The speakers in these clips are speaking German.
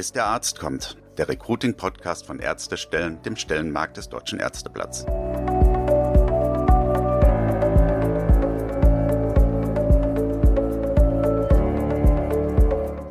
Bis der Arzt kommt. Der Recruiting-Podcast von Ärztestellen, dem Stellenmarkt des Deutschen Ärzteblatts.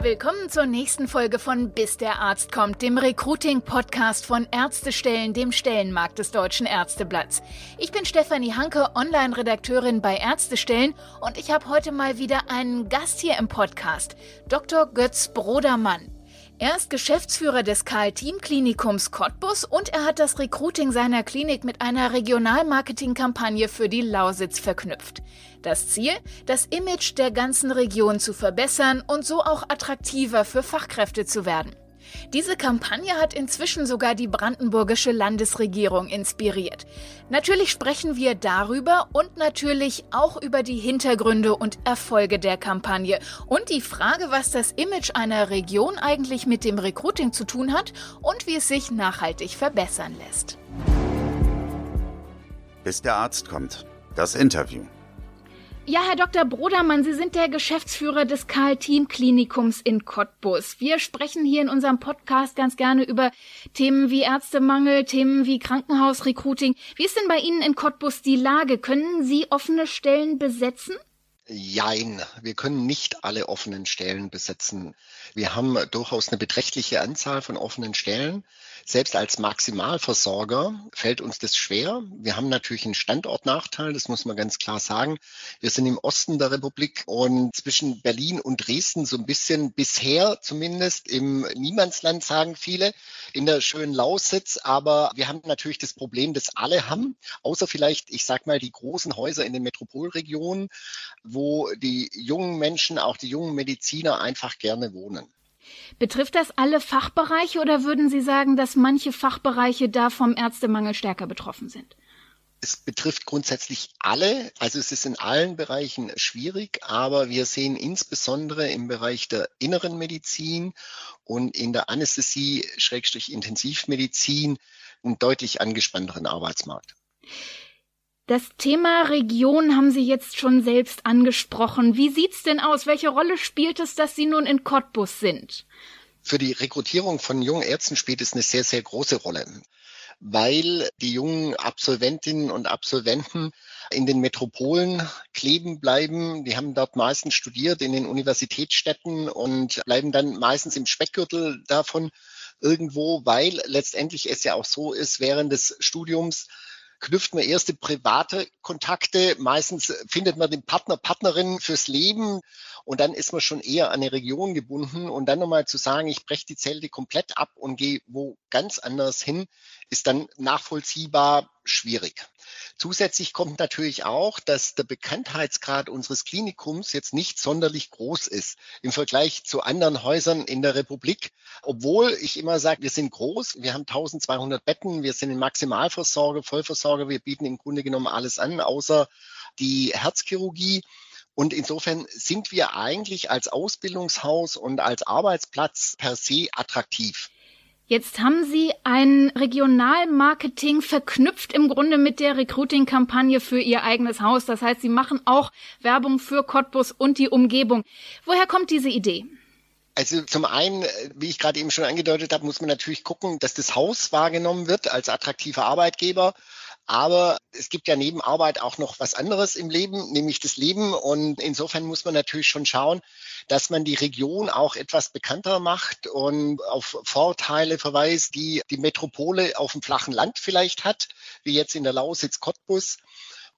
Willkommen zur nächsten Folge von Bis der Arzt kommt, dem Recruiting-Podcast von Ärztestellen, dem Stellenmarkt des Deutschen Ärzteblatts. Ich bin Stefanie Hanke, Online-Redakteurin bei Ärztestellen und ich habe heute mal wieder einen Gast hier im Podcast, Dr. Götz Brodermann. Er ist Geschäftsführer des Karl-Team-Klinikums Cottbus und er hat das Recruiting seiner Klinik mit einer Regionalmarketing-Kampagne für die Lausitz verknüpft. Das Ziel, das Image der ganzen Region zu verbessern und so auch attraktiver für Fachkräfte zu werden. Diese Kampagne hat inzwischen sogar die brandenburgische Landesregierung inspiriert. Natürlich sprechen wir darüber und natürlich auch über die Hintergründe und Erfolge der Kampagne und die Frage, was das Image einer Region eigentlich mit dem Recruiting zu tun hat und wie es sich nachhaltig verbessern lässt. Bis der Arzt kommt. Das Interview. Ja, Herr Dr. Brodermann, Sie sind der Geschäftsführer des Karl-Team-Klinikums in Cottbus. Wir sprechen hier in unserem Podcast ganz gerne über Themen wie Ärztemangel, Themen wie Krankenhausrecruiting. Wie ist denn bei Ihnen in Cottbus die Lage? Können Sie offene Stellen besetzen? Jein, wir können nicht alle offenen Stellen besetzen. Wir haben durchaus eine beträchtliche Anzahl von offenen Stellen. Selbst als Maximalversorger fällt uns das schwer. Wir haben natürlich einen Standortnachteil, das muss man ganz klar sagen. Wir sind im Osten der Republik und zwischen Berlin und Dresden so ein bisschen bisher zumindest im Niemandsland, sagen viele, in der schönen Lausitz. Aber wir haben natürlich das Problem, das alle haben, außer vielleicht, ich sag mal, die großen Häuser in den Metropolregionen, wo die jungen Menschen, auch die jungen Mediziner einfach gerne wohnen. Betrifft das alle Fachbereiche oder würden Sie sagen, dass manche Fachbereiche da vom Ärztemangel stärker betroffen sind? Es betrifft grundsätzlich alle, also es ist in allen Bereichen schwierig, aber wir sehen insbesondere im Bereich der inneren Medizin und in der Anästhesie, Schrägstrich Intensivmedizin, einen deutlich angespannteren Arbeitsmarkt. Das Thema Region haben Sie jetzt schon selbst angesprochen. Wie sieht's denn aus? Welche Rolle spielt es, dass Sie nun in Cottbus sind? Für die Rekrutierung von jungen Ärzten spielt es eine sehr, sehr große Rolle, weil die jungen Absolventinnen und Absolventen in den Metropolen kleben bleiben. Die haben dort meistens studiert in den Universitätsstädten und bleiben dann meistens im Speckgürtel davon irgendwo, weil letztendlich es ja auch so ist, während des Studiums knüpft man erste private Kontakte. Meistens findet man den Partner, Partnerin fürs Leben und dann ist man schon eher an eine Region gebunden. Und dann nochmal zu sagen, ich breche die Zelte komplett ab und gehe wo ganz anders hin, ist dann nachvollziehbar schwierig. Zusätzlich kommt natürlich auch, dass der Bekanntheitsgrad unseres Klinikums jetzt nicht sonderlich groß ist im Vergleich zu anderen Häusern in der Republik. Obwohl ich immer sage, wir sind groß, wir haben 1200 Betten, wir sind in Maximalversorger, Vollversorger, wir bieten im Grunde genommen alles an, außer die Herzchirurgie. Und insofern sind wir eigentlich als Ausbildungshaus und als Arbeitsplatz per se attraktiv. Jetzt haben Sie ein Regionalmarketing verknüpft im Grunde mit der Recruiting-Kampagne für Ihr eigenes Haus. Das heißt, Sie machen auch Werbung für Cottbus und die Umgebung. Woher kommt diese Idee? Also zum einen, wie ich gerade eben schon angedeutet habe, muss man natürlich gucken, dass das Haus wahrgenommen wird als attraktiver Arbeitgeber. Aber es gibt ja neben Arbeit auch noch was anderes im Leben, nämlich das Leben. Und insofern muss man natürlich schon schauen, dass man die Region auch etwas bekannter macht und auf Vorteile verweist, die die Metropole auf dem flachen Land vielleicht hat, wie jetzt in der Lausitz Cottbus.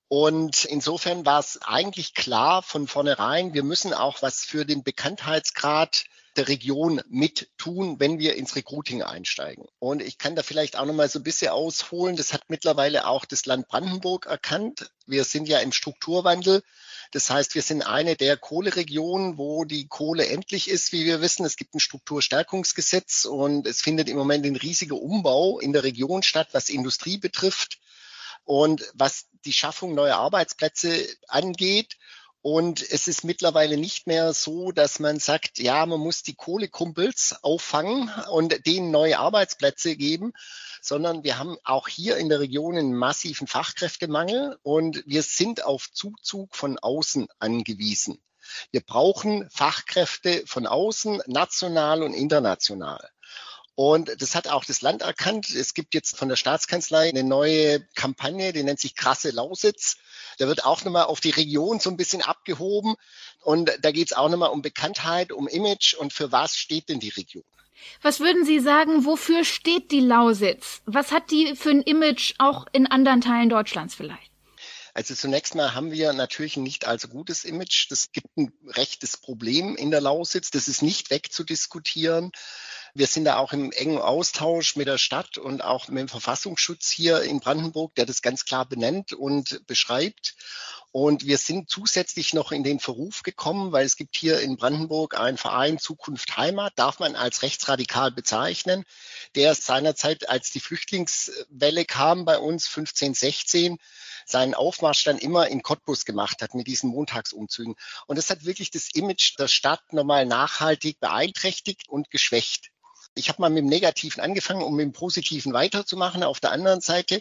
Und insofern war es eigentlich klar von vornherein, wir müssen auch was für den Bekanntheitsgrad der Region mit tun, wenn wir ins Recruiting einsteigen. Und ich kann da vielleicht auch noch mal so ein bisschen ausholen. Das hat mittlerweile auch das Land Brandenburg erkannt. Wir sind ja im Strukturwandel. Das heißt, wir sind eine der Kohleregionen, wo die Kohle endlich ist, wie wir wissen. Es gibt ein Strukturstärkungsgesetz und es findet im Moment ein riesiger Umbau in der Region statt, was Industrie betrifft und was die Schaffung neuer Arbeitsplätze angeht. Und es ist mittlerweile nicht mehr so, dass man sagt, ja, man muss die Kohlekumpels auffangen und denen neue Arbeitsplätze geben, sondern wir haben auch hier in der Region einen massiven Fachkräftemangel und wir sind auf Zuzug von außen angewiesen. Wir brauchen Fachkräfte von außen, national und international. Und das hat auch das Land erkannt. Es gibt jetzt von der Staatskanzlei eine neue Kampagne, die nennt sich Krasse Lausitz. Da wird auch nochmal auf die Region so ein bisschen abgehoben. Und da geht es auch nochmal um Bekanntheit, um Image und für was steht denn die Region. Was würden Sie sagen, wofür steht die Lausitz? Was hat die für ein Image auch in anderen Teilen Deutschlands vielleicht? Also zunächst mal haben wir natürlich ein nicht allzu gutes Image. Das gibt ein rechtes Problem in der Lausitz. Das ist nicht wegzudiskutieren. Wir sind da auch im engen Austausch mit der Stadt und auch mit dem Verfassungsschutz hier in Brandenburg, der das ganz klar benennt und beschreibt. Und wir sind zusätzlich noch in den Verruf gekommen, weil es gibt hier in Brandenburg einen Verein Zukunft Heimat, darf man als rechtsradikal bezeichnen, der seinerzeit, als die Flüchtlingswelle kam bei uns 15, 16, seinen Aufmarsch dann immer in Cottbus gemacht hat mit diesen Montagsumzügen. Und das hat wirklich das Image der Stadt nochmal nachhaltig beeinträchtigt und geschwächt. Ich habe mal mit dem Negativen angefangen, um mit dem Positiven weiterzumachen. Auf der anderen Seite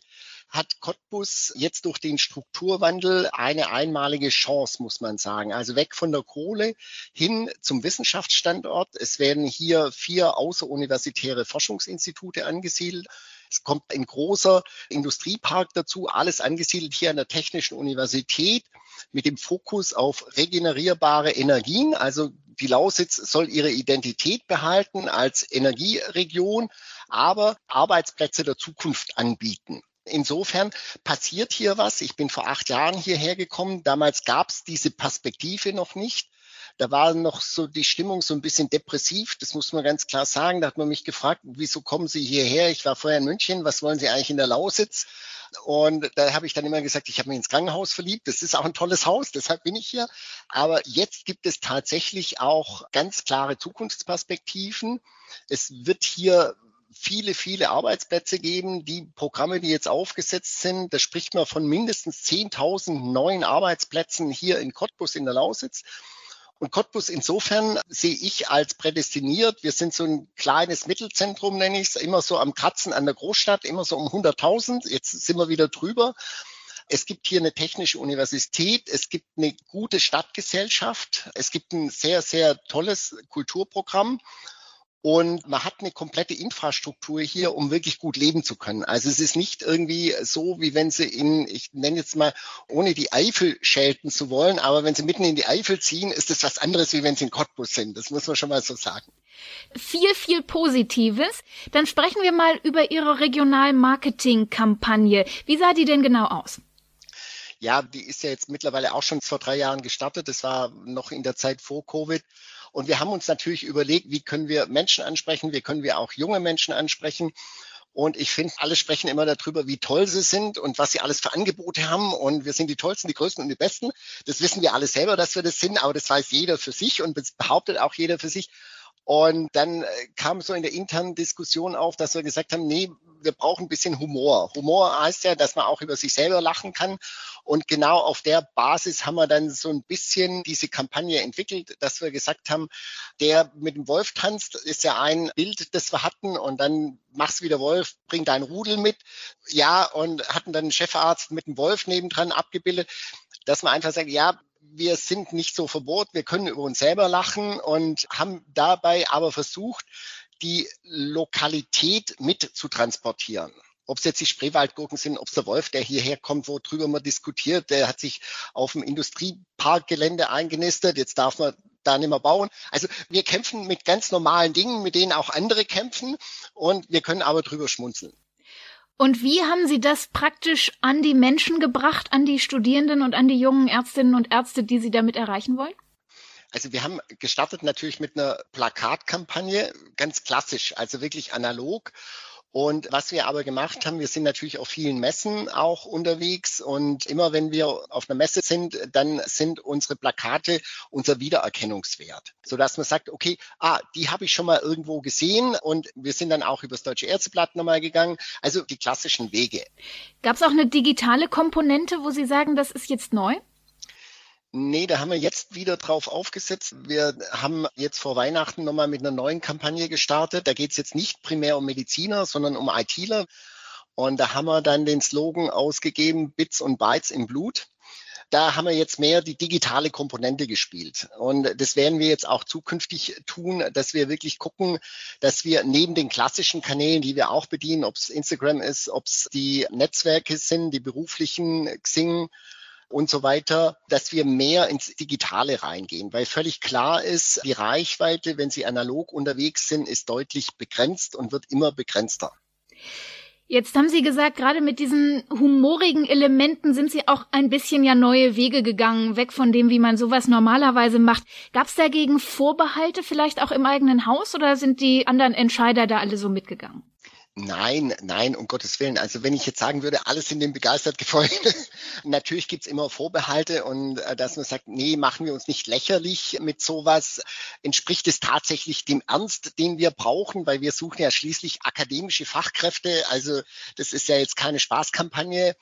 hat Cottbus jetzt durch den Strukturwandel eine einmalige Chance, muss man sagen. Also weg von der Kohle hin zum Wissenschaftsstandort. Es werden hier vier außeruniversitäre Forschungsinstitute angesiedelt. Es kommt ein großer Industriepark dazu, alles angesiedelt hier an der Technischen Universität mit dem Fokus auf regenerierbare Energien. Also die Lausitz soll ihre Identität behalten als Energieregion, aber Arbeitsplätze der Zukunft anbieten. Insofern passiert hier was. Ich bin vor acht Jahren hierher gekommen. Damals gab es diese Perspektive noch nicht. Da war noch so die Stimmung so ein bisschen depressiv. Das muss man ganz klar sagen. Da hat man mich gefragt, wieso kommen Sie hierher? Ich war vorher in München. Was wollen Sie eigentlich in der Lausitz? Und da habe ich dann immer gesagt, ich habe mich ins Krankenhaus verliebt. Das ist auch ein tolles Haus, deshalb bin ich hier. Aber jetzt gibt es tatsächlich auch ganz klare Zukunftsperspektiven. Es wird hier viele, viele Arbeitsplätze geben. Die Programme, die jetzt aufgesetzt sind, da spricht man von mindestens 10.000 neuen Arbeitsplätzen hier in Cottbus in der Lausitz. Und Cottbus insofern sehe ich als prädestiniert. Wir sind so ein kleines Mittelzentrum, nenne ich es, immer so am Kratzen an der Großstadt, immer so um 100.000. Jetzt sind wir wieder drüber. Es gibt hier eine technische Universität, es gibt eine gute Stadtgesellschaft, es gibt ein sehr, sehr tolles Kulturprogramm. Und man hat eine komplette Infrastruktur hier, um wirklich gut leben zu können. Also es ist nicht irgendwie so, wie wenn Sie in, ich nenne jetzt mal, ohne die Eifel schelten zu wollen, aber wenn Sie mitten in die Eifel ziehen, ist das was anderes, wie wenn Sie in Cottbus sind. Das muss man schon mal so sagen. Viel, viel Positives. Dann sprechen wir mal über Ihre Regionalmarketing-Kampagne. Wie sah die denn genau aus? Ja, die ist ja jetzt mittlerweile auch schon vor drei Jahren gestartet. Das war noch in der Zeit vor Covid. Und wir haben uns natürlich überlegt, wie können wir Menschen ansprechen, wie können wir auch junge Menschen ansprechen. Und ich finde, alle sprechen immer darüber, wie toll sie sind und was sie alles für Angebote haben. Und wir sind die Tollsten, die Größten und die Besten. Das wissen wir alle selber, dass wir das sind, aber das weiß jeder für sich und behauptet auch jeder für sich. Und dann äh, kam so in der internen Diskussion auf, dass wir gesagt haben, nee, wir brauchen ein bisschen Humor. Humor heißt ja, dass man auch über sich selber lachen kann. Und genau auf der Basis haben wir dann so ein bisschen diese Kampagne entwickelt, dass wir gesagt haben, der mit dem Wolf tanzt, ist ja ein Bild, das wir hatten. Und dann machst du wieder Wolf, bring deinen Rudel mit. Ja, und hatten dann einen Chefarzt mit dem Wolf nebendran abgebildet, dass man einfach sagt, ja, wir sind nicht so verbohrt, wir können über uns selber lachen und haben dabei aber versucht, die Lokalität mit zu transportieren. Ob es jetzt die Spreewaldgurken sind, ob es der Wolf, der hierher kommt, worüber man diskutiert, der hat sich auf dem Industrieparkgelände eingenistet, jetzt darf man da nicht mehr bauen. Also wir kämpfen mit ganz normalen Dingen, mit denen auch andere kämpfen und wir können aber drüber schmunzeln. Und wie haben Sie das praktisch an die Menschen gebracht, an die Studierenden und an die jungen Ärztinnen und Ärzte, die Sie damit erreichen wollen? Also wir haben gestartet natürlich mit einer Plakatkampagne, ganz klassisch, also wirklich analog. Und was wir aber gemacht haben, wir sind natürlich auf vielen Messen auch unterwegs und immer wenn wir auf einer Messe sind, dann sind unsere Plakate unser Wiedererkennungswert, sodass man sagt, okay, ah, die habe ich schon mal irgendwo gesehen und wir sind dann auch übers Deutsche Ärzteblatt nochmal gegangen, also die klassischen Wege. Gab es auch eine digitale Komponente, wo Sie sagen, das ist jetzt neu? Nee, da haben wir jetzt wieder drauf aufgesetzt. Wir haben jetzt vor Weihnachten nochmal mit einer neuen Kampagne gestartet. Da geht es jetzt nicht primär um Mediziner, sondern um ITler. Und da haben wir dann den Slogan ausgegeben, Bits und Bytes im Blut. Da haben wir jetzt mehr die digitale Komponente gespielt. Und das werden wir jetzt auch zukünftig tun, dass wir wirklich gucken, dass wir neben den klassischen Kanälen, die wir auch bedienen, ob es Instagram ist, ob es die Netzwerke sind, die beruflichen Xing, und so weiter, dass wir mehr ins Digitale reingehen, weil völlig klar ist, die Reichweite, wenn Sie analog unterwegs sind, ist deutlich begrenzt und wird immer begrenzter. Jetzt haben Sie gesagt, gerade mit diesen humorigen Elementen sind Sie auch ein bisschen ja neue Wege gegangen, weg von dem, wie man sowas normalerweise macht. Gab es dagegen Vorbehalte vielleicht auch im eigenen Haus oder sind die anderen Entscheider da alle so mitgegangen? Nein, nein, um Gottes Willen. Also wenn ich jetzt sagen würde, alles sind dem begeistert gefolgt. Natürlich gibt's immer Vorbehalte und äh, dass man sagt, nee, machen wir uns nicht lächerlich mit sowas. Entspricht es tatsächlich dem Ernst, den wir brauchen, weil wir suchen ja schließlich akademische Fachkräfte. Also das ist ja jetzt keine Spaßkampagne.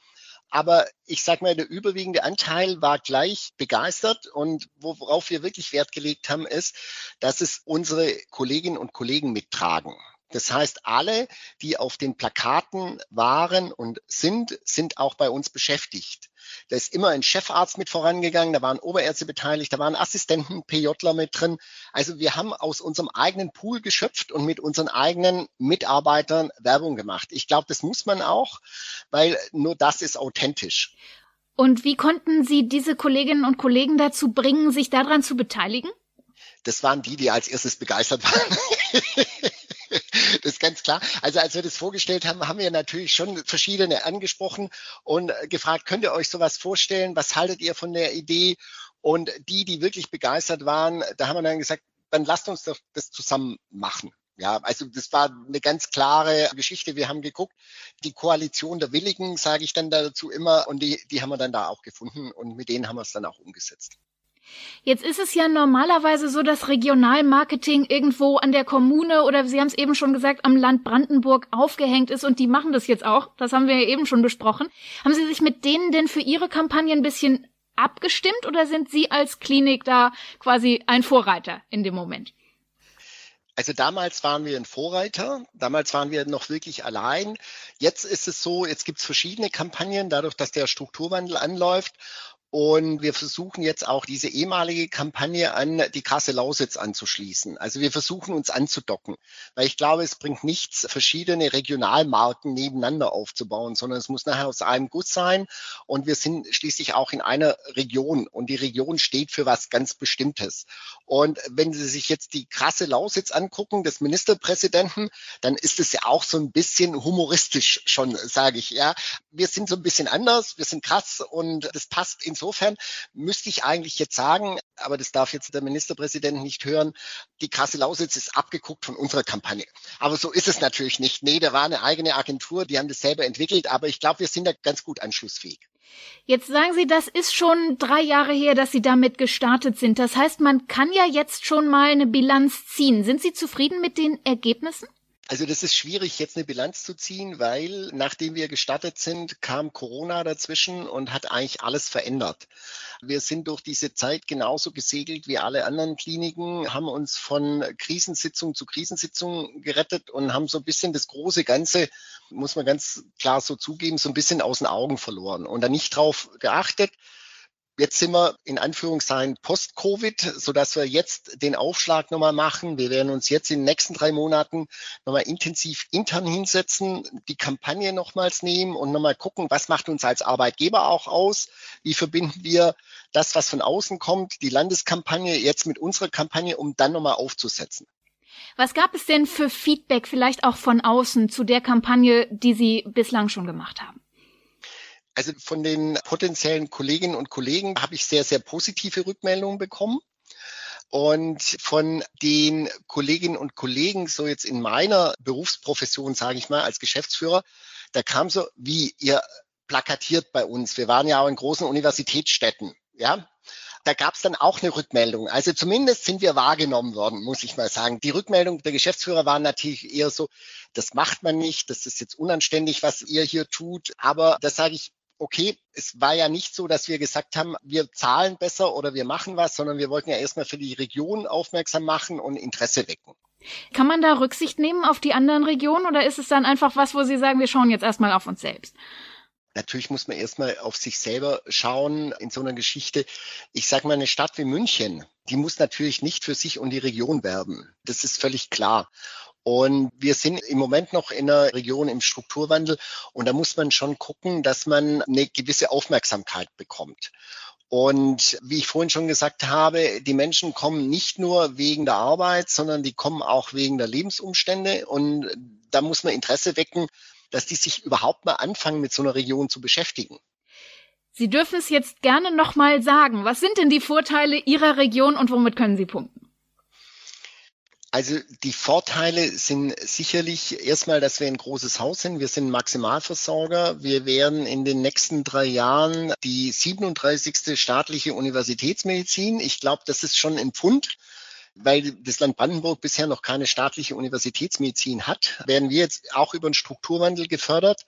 Aber ich sage mal, der überwiegende Anteil war gleich begeistert und worauf wir wirklich Wert gelegt haben, ist, dass es unsere Kolleginnen und Kollegen mittragen. Das heißt, alle, die auf den Plakaten waren und sind, sind auch bei uns beschäftigt. Da ist immer ein Chefarzt mit vorangegangen, da waren Oberärzte beteiligt, da waren Assistenten, PJler mit drin. Also wir haben aus unserem eigenen Pool geschöpft und mit unseren eigenen Mitarbeitern Werbung gemacht. Ich glaube, das muss man auch, weil nur das ist authentisch. Und wie konnten Sie diese Kolleginnen und Kollegen dazu bringen, sich daran zu beteiligen? Das waren die, die als erstes begeistert waren. das ist ganz klar. Also als wir das vorgestellt haben, haben wir natürlich schon verschiedene angesprochen und gefragt, könnt ihr euch sowas vorstellen? Was haltet ihr von der Idee? Und die, die wirklich begeistert waren, da haben wir dann gesagt, dann lasst uns doch das zusammen machen. Ja, also das war eine ganz klare Geschichte. Wir haben geguckt, die Koalition der Willigen, sage ich dann dazu immer, und die, die haben wir dann da auch gefunden und mit denen haben wir es dann auch umgesetzt. Jetzt ist es ja normalerweise so, dass Regionalmarketing irgendwo an der Kommune oder Sie haben es eben schon gesagt, am Land Brandenburg aufgehängt ist und die machen das jetzt auch. Das haben wir ja eben schon besprochen. Haben Sie sich mit denen denn für Ihre Kampagne ein bisschen abgestimmt oder sind Sie als Klinik da quasi ein Vorreiter in dem Moment? Also damals waren wir ein Vorreiter, damals waren wir noch wirklich allein. Jetzt ist es so, jetzt gibt es verschiedene Kampagnen, dadurch, dass der Strukturwandel anläuft. Und wir versuchen jetzt auch diese ehemalige Kampagne an die Kasse Lausitz anzuschließen. Also wir versuchen uns anzudocken, weil ich glaube, es bringt nichts, verschiedene Regionalmarken nebeneinander aufzubauen, sondern es muss nachher aus einem Guss sein. Und wir sind schließlich auch in einer Region und die Region steht für was ganz Bestimmtes. Und wenn Sie sich jetzt die krasse Lausitz angucken, des Ministerpräsidenten, dann ist es ja auch so ein bisschen humoristisch schon, sage ich. Ja, wir sind so ein bisschen anders, wir sind krass und das passt in insofern müsste ich eigentlich jetzt sagen, aber das darf jetzt der Ministerpräsident nicht hören, die Kassel Lausitz ist abgeguckt von unserer Kampagne. Aber so ist es natürlich nicht. Nee, da war eine eigene Agentur, die haben das selber entwickelt, aber ich glaube, wir sind da ganz gut anschlussfähig. Jetzt sagen Sie, das ist schon drei Jahre her, dass Sie damit gestartet sind. Das heißt, man kann ja jetzt schon mal eine Bilanz ziehen. Sind Sie zufrieden mit den Ergebnissen? Also das ist schwierig, jetzt eine Bilanz zu ziehen, weil nachdem wir gestartet sind, kam Corona dazwischen und hat eigentlich alles verändert. Wir sind durch diese Zeit genauso gesegelt wie alle anderen Kliniken, haben uns von Krisensitzung zu Krisensitzung gerettet und haben so ein bisschen das große Ganze, muss man ganz klar so zugeben, so ein bisschen aus den Augen verloren und da nicht drauf geachtet. Jetzt sind wir in Anführungszeichen post-Covid, so dass wir jetzt den Aufschlag nochmal machen. Wir werden uns jetzt in den nächsten drei Monaten nochmal intensiv intern hinsetzen, die Kampagne nochmals nehmen und nochmal gucken, was macht uns als Arbeitgeber auch aus? Wie verbinden wir das, was von außen kommt, die Landeskampagne jetzt mit unserer Kampagne, um dann nochmal aufzusetzen? Was gab es denn für Feedback vielleicht auch von außen zu der Kampagne, die Sie bislang schon gemacht haben? Also von den potenziellen Kolleginnen und Kollegen habe ich sehr, sehr positive Rückmeldungen bekommen. Und von den Kolleginnen und Kollegen, so jetzt in meiner Berufsprofession, sage ich mal, als Geschäftsführer, da kam so, wie ihr plakatiert bei uns. Wir waren ja auch in großen Universitätsstädten, ja. Da gab es dann auch eine Rückmeldung. Also zumindest sind wir wahrgenommen worden, muss ich mal sagen. Die Rückmeldung der Geschäftsführer war natürlich eher so, das macht man nicht, das ist jetzt unanständig, was ihr hier tut. Aber das sage ich okay, es war ja nicht so, dass wir gesagt haben, wir zahlen besser oder wir machen was, sondern wir wollten ja erstmal für die Region aufmerksam machen und Interesse wecken. Kann man da Rücksicht nehmen auf die anderen Regionen oder ist es dann einfach was, wo Sie sagen, wir schauen jetzt erstmal auf uns selbst? Natürlich muss man erstmal auf sich selber schauen in so einer Geschichte. Ich sage mal, eine Stadt wie München, die muss natürlich nicht für sich und die Region werben. Das ist völlig klar. Und wir sind im Moment noch in einer Region im Strukturwandel und da muss man schon gucken, dass man eine gewisse Aufmerksamkeit bekommt. Und wie ich vorhin schon gesagt habe, die Menschen kommen nicht nur wegen der Arbeit, sondern die kommen auch wegen der Lebensumstände. Und da muss man Interesse wecken, dass die sich überhaupt mal anfangen, mit so einer Region zu beschäftigen. Sie dürfen es jetzt gerne nochmal sagen. Was sind denn die Vorteile Ihrer Region und womit können Sie punkten? Also die Vorteile sind sicherlich erstmal, dass wir ein großes Haus sind. Wir sind Maximalversorger. Wir werden in den nächsten drei Jahren die 37. staatliche Universitätsmedizin. Ich glaube, das ist schon ein Pfund weil das Land Brandenburg bisher noch keine staatliche Universitätsmedizin hat, werden wir jetzt auch über einen Strukturwandel gefördert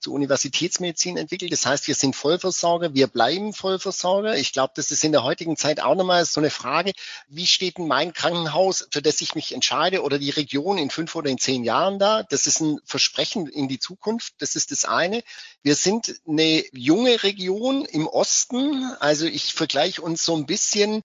zur Universitätsmedizin entwickelt. Das heißt, wir sind Vollversorger, wir bleiben Vollversorger. Ich glaube, das ist in der heutigen Zeit auch nochmal so eine Frage, wie steht denn mein Krankenhaus, für das ich mich entscheide oder die Region in fünf oder in zehn Jahren da? Das ist ein Versprechen in die Zukunft. Das ist das eine. Wir sind eine junge Region im Osten. Also ich vergleiche uns so ein bisschen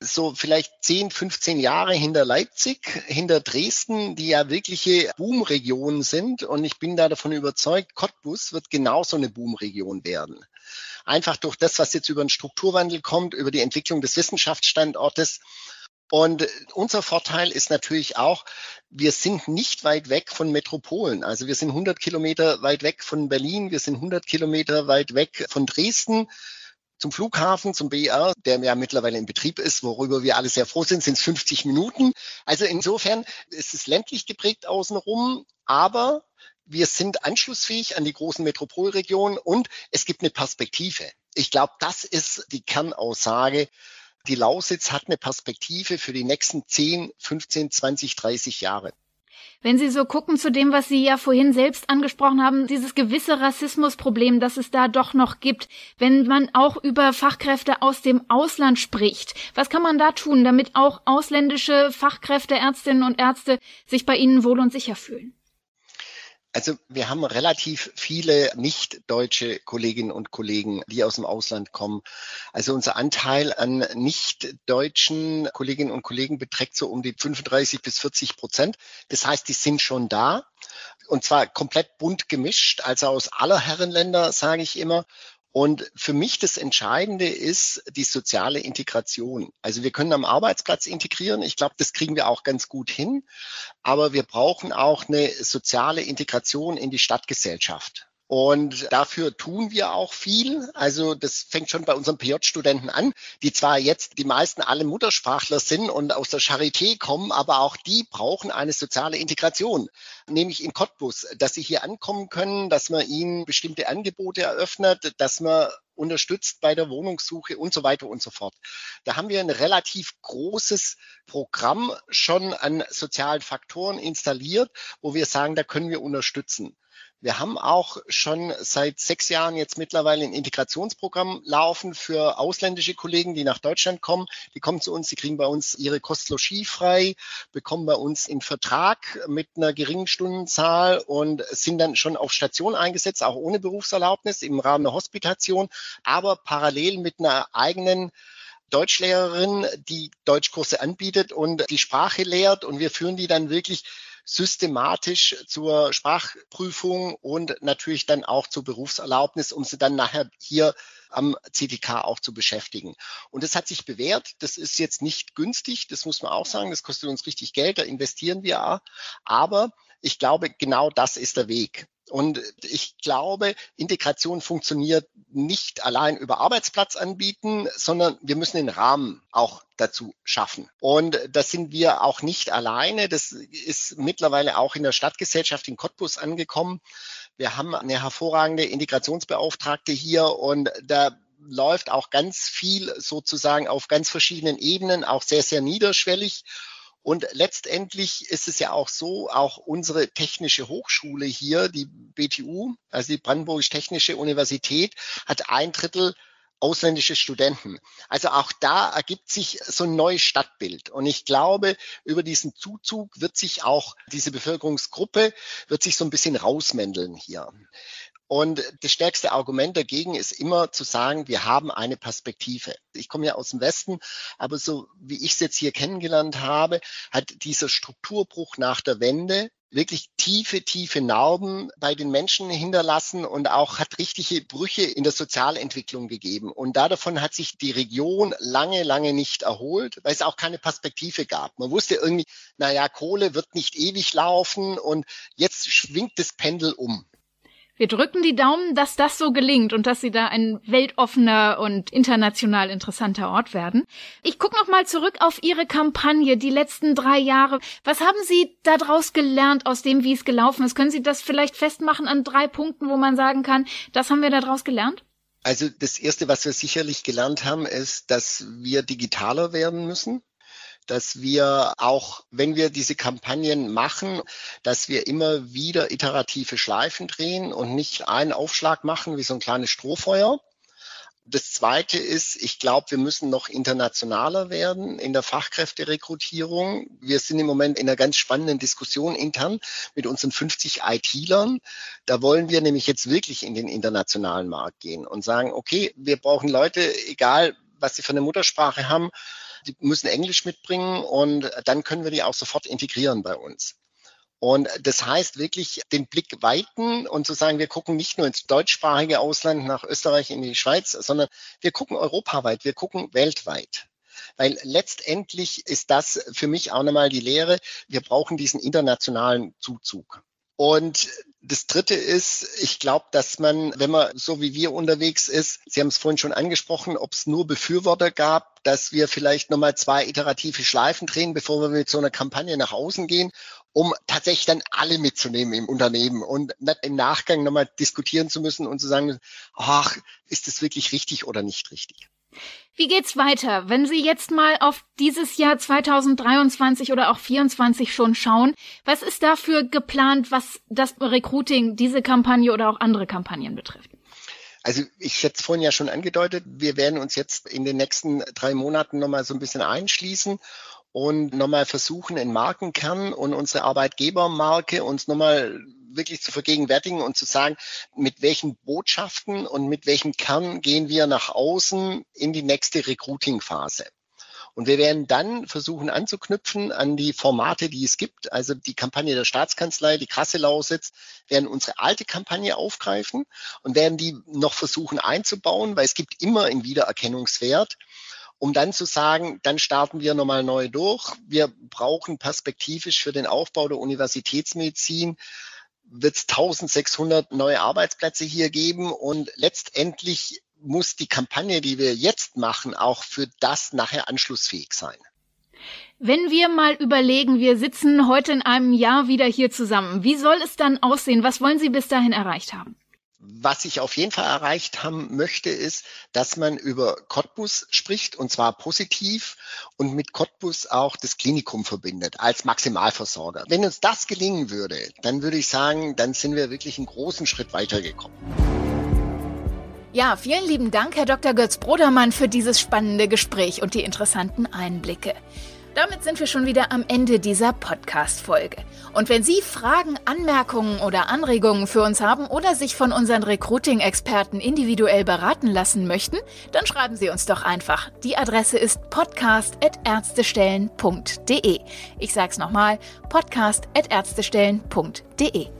so vielleicht 10, 15 Jahre hinter Leipzig, hinter Dresden, die ja wirkliche Boomregionen sind. Und ich bin da davon überzeugt, Cottbus wird genauso eine Boomregion werden. Einfach durch das, was jetzt über den Strukturwandel kommt, über die Entwicklung des Wissenschaftsstandortes. Und unser Vorteil ist natürlich auch, wir sind nicht weit weg von Metropolen. Also wir sind 100 Kilometer weit weg von Berlin, wir sind 100 Kilometer weit weg von Dresden zum Flughafen, zum BR, der ja mittlerweile in Betrieb ist, worüber wir alle sehr froh sind, sind es 50 Minuten. Also insofern ist es ländlich geprägt außenrum, aber wir sind anschlussfähig an die großen Metropolregionen und es gibt eine Perspektive. Ich glaube, das ist die Kernaussage. Die Lausitz hat eine Perspektive für die nächsten 10, 15, 20, 30 Jahre. Wenn Sie so gucken zu dem, was Sie ja vorhin selbst angesprochen haben, dieses gewisse Rassismusproblem, das es da doch noch gibt, wenn man auch über Fachkräfte aus dem Ausland spricht, was kann man da tun, damit auch ausländische Fachkräfte, Ärztinnen und Ärzte sich bei Ihnen wohl und sicher fühlen? Also wir haben relativ viele nicht-deutsche Kolleginnen und Kollegen, die aus dem Ausland kommen. Also unser Anteil an nicht-deutschen Kolleginnen und Kollegen beträgt so um die 35 bis 40 Prozent. Das heißt, die sind schon da und zwar komplett bunt gemischt, also aus aller Herrenländer, sage ich immer. Und für mich das Entscheidende ist die soziale Integration. Also wir können am Arbeitsplatz integrieren. Ich glaube, das kriegen wir auch ganz gut hin. Aber wir brauchen auch eine soziale Integration in die Stadtgesellschaft. Und dafür tun wir auch viel. Also das fängt schon bei unseren PJ-Studenten an, die zwar jetzt die meisten alle Muttersprachler sind und aus der Charité kommen, aber auch die brauchen eine soziale Integration, nämlich in Cottbus, dass sie hier ankommen können, dass man ihnen bestimmte Angebote eröffnet, dass man unterstützt bei der Wohnungssuche und so weiter und so fort. Da haben wir ein relativ großes Programm schon an sozialen Faktoren installiert, wo wir sagen, da können wir unterstützen. Wir haben auch schon seit sechs Jahren jetzt mittlerweile ein Integrationsprogramm laufen für ausländische Kollegen, die nach Deutschland kommen. Die kommen zu uns, die kriegen bei uns ihre Kostlogie frei, bekommen bei uns einen Vertrag mit einer geringen Stundenzahl und sind dann schon auf Station eingesetzt, auch ohne Berufserlaubnis im Rahmen der Hospitation, aber parallel mit einer eigenen Deutschlehrerin, die Deutschkurse anbietet und die Sprache lehrt und wir führen die dann wirklich systematisch zur Sprachprüfung und natürlich dann auch zur Berufserlaubnis, um sie dann nachher hier am CTK auch zu beschäftigen. Und das hat sich bewährt. Das ist jetzt nicht günstig, das muss man auch sagen. Das kostet uns richtig Geld, da investieren wir auch. Aber ich glaube, genau das ist der Weg. Und ich glaube, Integration funktioniert nicht allein über Arbeitsplatz anbieten, sondern wir müssen den Rahmen auch dazu schaffen. Und das sind wir auch nicht alleine. Das ist mittlerweile auch in der Stadtgesellschaft in Cottbus angekommen. Wir haben eine hervorragende Integrationsbeauftragte hier und da läuft auch ganz viel sozusagen auf ganz verschiedenen Ebenen, auch sehr, sehr niederschwellig. Und letztendlich ist es ja auch so, auch unsere technische Hochschule hier, die BTU, also die Brandenburgische Technische Universität, hat ein Drittel ausländische Studenten. Also auch da ergibt sich so ein neues Stadtbild. Und ich glaube, über diesen Zuzug wird sich auch diese Bevölkerungsgruppe, wird sich so ein bisschen rausmändeln hier. Und das stärkste Argument dagegen ist immer zu sagen, wir haben eine Perspektive. Ich komme ja aus dem Westen, aber so wie ich es jetzt hier kennengelernt habe, hat dieser Strukturbruch nach der Wende wirklich tiefe, tiefe Narben bei den Menschen hinterlassen und auch hat richtige Brüche in der Sozialentwicklung gegeben. Und davon hat sich die Region lange, lange nicht erholt, weil es auch keine Perspektive gab. Man wusste irgendwie, naja, Kohle wird nicht ewig laufen und jetzt schwingt das Pendel um. Wir drücken die Daumen, dass das so gelingt und dass Sie da ein weltoffener und international interessanter Ort werden. Ich gucke noch mal zurück auf Ihre Kampagne, die letzten drei Jahre. Was haben Sie daraus gelernt aus dem, wie es gelaufen ist? Können Sie das vielleicht festmachen an drei Punkten, wo man sagen kann, das haben wir daraus gelernt? Also das Erste, was wir sicherlich gelernt haben, ist, dass wir digitaler werden müssen dass wir auch, wenn wir diese Kampagnen machen, dass wir immer wieder iterative Schleifen drehen und nicht einen Aufschlag machen wie so ein kleines Strohfeuer. Das Zweite ist, ich glaube, wir müssen noch internationaler werden in der Fachkräfterekrutierung. Wir sind im Moment in einer ganz spannenden Diskussion intern mit unseren 50 IT-Lern. Da wollen wir nämlich jetzt wirklich in den internationalen Markt gehen und sagen, okay, wir brauchen Leute, egal was sie für eine Muttersprache haben, die müssen Englisch mitbringen und dann können wir die auch sofort integrieren bei uns. Und das heißt wirklich den Blick weiten und zu sagen, wir gucken nicht nur ins deutschsprachige Ausland, nach Österreich, in die Schweiz, sondern wir gucken europaweit, wir gucken weltweit. Weil letztendlich ist das für mich auch nochmal die Lehre, wir brauchen diesen internationalen Zuzug. Und das Dritte ist, ich glaube, dass man, wenn man so wie wir unterwegs ist, Sie haben es vorhin schon angesprochen, ob es nur Befürworter gab, dass wir vielleicht nochmal zwei iterative Schleifen drehen, bevor wir mit so einer Kampagne nach außen gehen, um tatsächlich dann alle mitzunehmen im Unternehmen und nicht im Nachgang nochmal diskutieren zu müssen und zu sagen, ach, ist das wirklich richtig oder nicht richtig? Wie geht's weiter? Wenn Sie jetzt mal auf dieses Jahr 2023 oder auch 2024 schon schauen, was ist dafür geplant, was das Recruiting, diese Kampagne oder auch andere Kampagnen betrifft? Also ich schätze vorhin ja schon angedeutet, wir werden uns jetzt in den nächsten drei Monaten nochmal so ein bisschen einschließen und nochmal versuchen, in Markenkern und unsere Arbeitgebermarke uns nochmal wirklich zu vergegenwärtigen und zu sagen, mit welchen Botschaften und mit welchem Kern gehen wir nach außen in die nächste Recruiting-Phase. Und wir werden dann versuchen anzuknüpfen an die Formate, die es gibt. Also die Kampagne der Staatskanzlei, die Krasse Lausitz, werden unsere alte Kampagne aufgreifen und werden die noch versuchen einzubauen, weil es gibt immer einen Wiedererkennungswert um dann zu sagen, dann starten wir nochmal neu durch. Wir brauchen perspektivisch für den Aufbau der Universitätsmedizin wird es 1600 neue Arbeitsplätze hier geben und letztendlich muss die Kampagne, die wir jetzt machen, auch für das nachher anschlussfähig sein. Wenn wir mal überlegen, wir sitzen heute in einem Jahr wieder hier zusammen, wie soll es dann aussehen? Was wollen Sie bis dahin erreicht haben? Was ich auf jeden Fall erreicht haben möchte, ist, dass man über Cottbus spricht und zwar positiv und mit Cottbus auch das Klinikum verbindet als Maximalversorger. Wenn uns das gelingen würde, dann würde ich sagen, dann sind wir wirklich einen großen Schritt weitergekommen. Ja, vielen lieben Dank, Herr Dr. Götz Brodermann, für dieses spannende Gespräch und die interessanten Einblicke. Damit sind wir schon wieder am Ende dieser Podcast-Folge. Und wenn Sie Fragen, Anmerkungen oder Anregungen für uns haben oder sich von unseren Recruiting-Experten individuell beraten lassen möchten, dann schreiben Sie uns doch einfach. Die Adresse ist podcast.ärztestellen.de. Ich sag's nochmal, podcast.ärztestellen.de.